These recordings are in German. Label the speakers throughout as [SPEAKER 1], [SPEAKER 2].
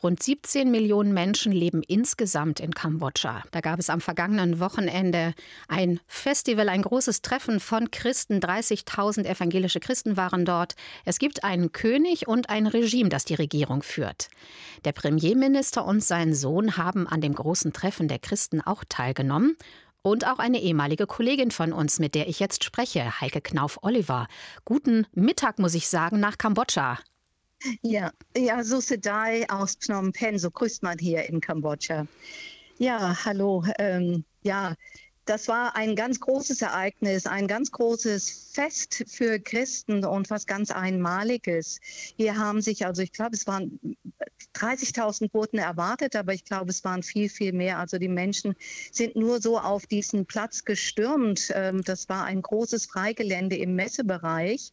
[SPEAKER 1] Rund 17 Millionen Menschen leben insgesamt in Kambodscha. Da gab es am vergangenen Wochenende ein Festival, ein großes Treffen von Christen. 30.000 evangelische Christen waren dort. Es gibt einen König und ein Regime, das die Regierung führt. Der Premierminister und sein Sohn haben an dem großen Treffen der Christen auch teilgenommen. Und auch eine ehemalige Kollegin von uns, mit der ich jetzt spreche, Heike Knauf-Oliver. Guten Mittag, muss ich sagen, nach Kambodscha.
[SPEAKER 2] Ja, ja, so Sedai aus Phnom Penh, so grüßt man hier in Kambodscha. Ja, hallo. Ähm, ja, das war ein ganz großes Ereignis, ein ganz großes Fest für Christen und was ganz Einmaliges. Hier haben sich, also ich glaube, es waren 30.000 wurden erwartet, aber ich glaube, es waren viel, viel mehr. Also die Menschen sind nur so auf diesen Platz gestürmt. Ähm, das war ein großes Freigelände im Messebereich.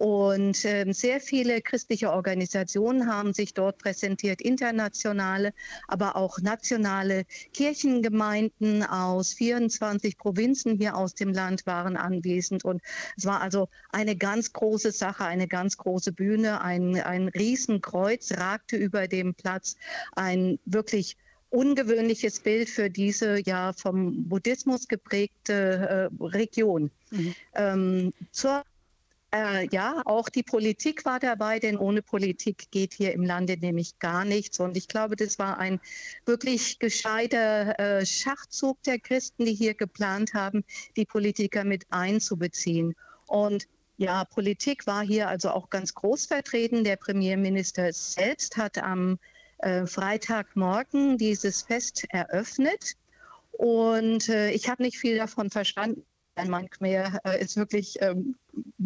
[SPEAKER 2] Und äh, sehr viele christliche Organisationen haben sich dort präsentiert, internationale, aber auch nationale Kirchengemeinden aus 24 Provinzen hier aus dem Land waren anwesend. Und es war also eine ganz große Sache, eine ganz große Bühne. Ein, ein Riesenkreuz ragte über dem Platz. Ein wirklich ungewöhnliches Bild für diese ja vom Buddhismus geprägte äh, Region. Mhm. Ähm, zur äh, ja, auch die Politik war dabei, denn ohne Politik geht hier im Lande nämlich gar nichts. Und ich glaube, das war ein wirklich gescheiter äh, Schachzug der Christen, die hier geplant haben, die Politiker mit einzubeziehen. Und ja, Politik war hier also auch ganz groß vertreten. Der Premierminister selbst hat am äh, Freitagmorgen dieses Fest eröffnet. Und äh, ich habe nicht viel davon verstanden. Mein Khmer äh, ist wirklich ähm,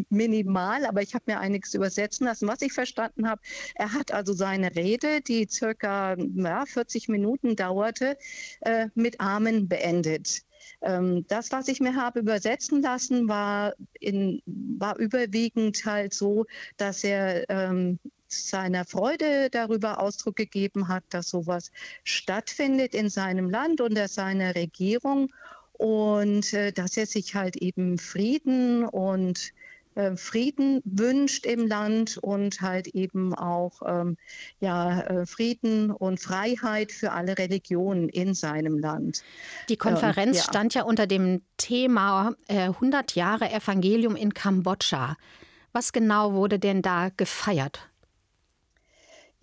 [SPEAKER 2] minimal, aber ich habe mir einiges übersetzen lassen. Was ich verstanden habe, er hat also seine Rede, die circa ja, 40 Minuten dauerte, äh, mit Amen beendet. Ähm, das, was ich mir habe übersetzen lassen, war, in, war überwiegend halt so, dass er ähm, seiner Freude darüber Ausdruck gegeben hat, dass sowas stattfindet in seinem Land unter seiner Regierung und äh, dass er sich halt eben Frieden und äh, Frieden wünscht im Land und halt eben auch ähm, ja, äh, Frieden und Freiheit für alle Religionen in seinem Land.
[SPEAKER 1] Die Konferenz ähm, ja. stand ja unter dem Thema äh, 100 Jahre Evangelium in Kambodscha. Was genau wurde denn da gefeiert?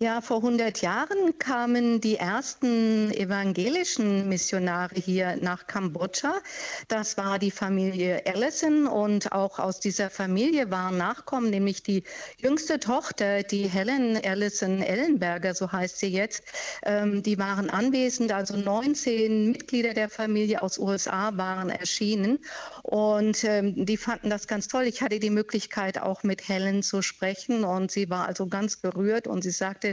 [SPEAKER 2] Ja, vor 100 Jahren kamen die ersten evangelischen Missionare hier nach Kambodscha. Das war die Familie Allison und auch aus dieser Familie waren Nachkommen, nämlich die jüngste Tochter, die Helen Allison Ellenberger, so heißt sie jetzt. Ähm, die waren anwesend, also 19 Mitglieder der Familie aus USA waren erschienen und ähm, die fanden das ganz toll. Ich hatte die Möglichkeit auch mit Helen zu sprechen und sie war also ganz gerührt und sie sagte,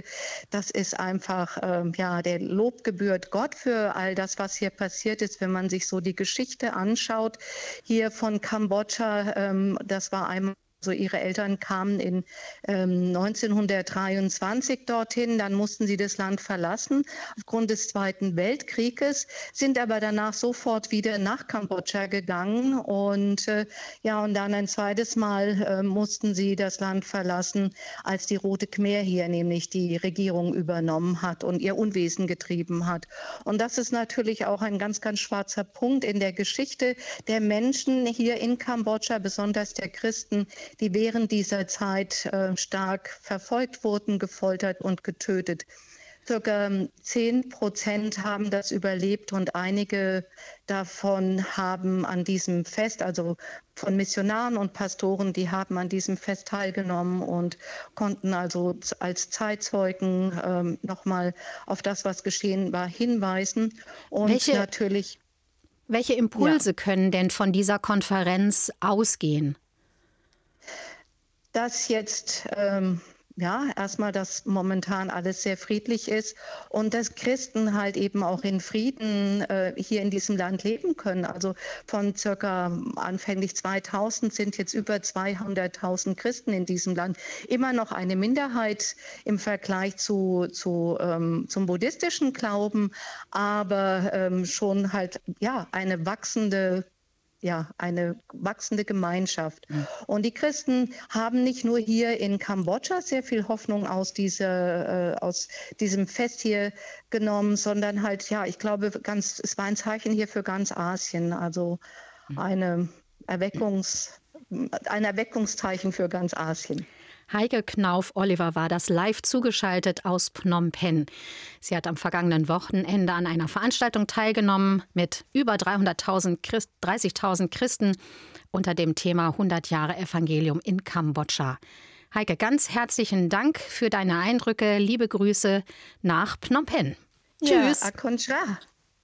[SPEAKER 2] das ist einfach, ähm, ja, der Lob gebührt Gott für all das, was hier passiert ist. Wenn man sich so die Geschichte anschaut, hier von Kambodscha, ähm, das war einmal also ihre Eltern kamen in ähm, 1923 dorthin, dann mussten sie das Land verlassen aufgrund des Zweiten Weltkrieges, sind aber danach sofort wieder nach Kambodscha gegangen und äh, ja und dann ein zweites Mal äh, mussten sie das Land verlassen, als die Rote Khmer hier nämlich die Regierung übernommen hat und ihr Unwesen getrieben hat. Und das ist natürlich auch ein ganz ganz schwarzer Punkt in der Geschichte der Menschen hier in Kambodscha, besonders der Christen die während dieser Zeit äh, stark verfolgt wurden, gefoltert und getötet. Circa 10 Prozent haben das überlebt und einige davon haben an diesem Fest, also von Missionaren und Pastoren, die haben an diesem Fest teilgenommen und konnten also als Zeitzeugen ähm, nochmal auf das, was geschehen war, hinweisen.
[SPEAKER 1] Und welche, natürlich. Welche Impulse ja. können denn von dieser Konferenz ausgehen?
[SPEAKER 2] Dass jetzt ähm, ja, erstmal, dass momentan alles sehr friedlich ist und dass Christen halt eben auch in Frieden äh, hier in diesem Land leben können. Also von circa anfänglich 2000 sind jetzt über 200.000 Christen in diesem Land. Immer noch eine Minderheit im Vergleich zu, zu ähm, zum buddhistischen Glauben, aber ähm, schon halt ja eine wachsende ja, eine wachsende Gemeinschaft. Mhm. Und die Christen haben nicht nur hier in Kambodscha sehr viel Hoffnung aus, diese, äh, aus diesem Fest hier genommen, sondern halt, ja, ich glaube, ganz, es war ein Zeichen hier für ganz Asien, also mhm. eine Erweckungs, ein Erweckungszeichen für ganz Asien.
[SPEAKER 1] Heike Knauf-Oliver war das live zugeschaltet aus Phnom Penh. Sie hat am vergangenen Wochenende an einer Veranstaltung teilgenommen mit über 300.000 Christ, 30.000 Christen unter dem Thema 100 Jahre Evangelium in Kambodscha. Heike, ganz herzlichen Dank für deine Eindrücke. Liebe Grüße nach Phnom Penh.
[SPEAKER 2] Tschüss. Ja,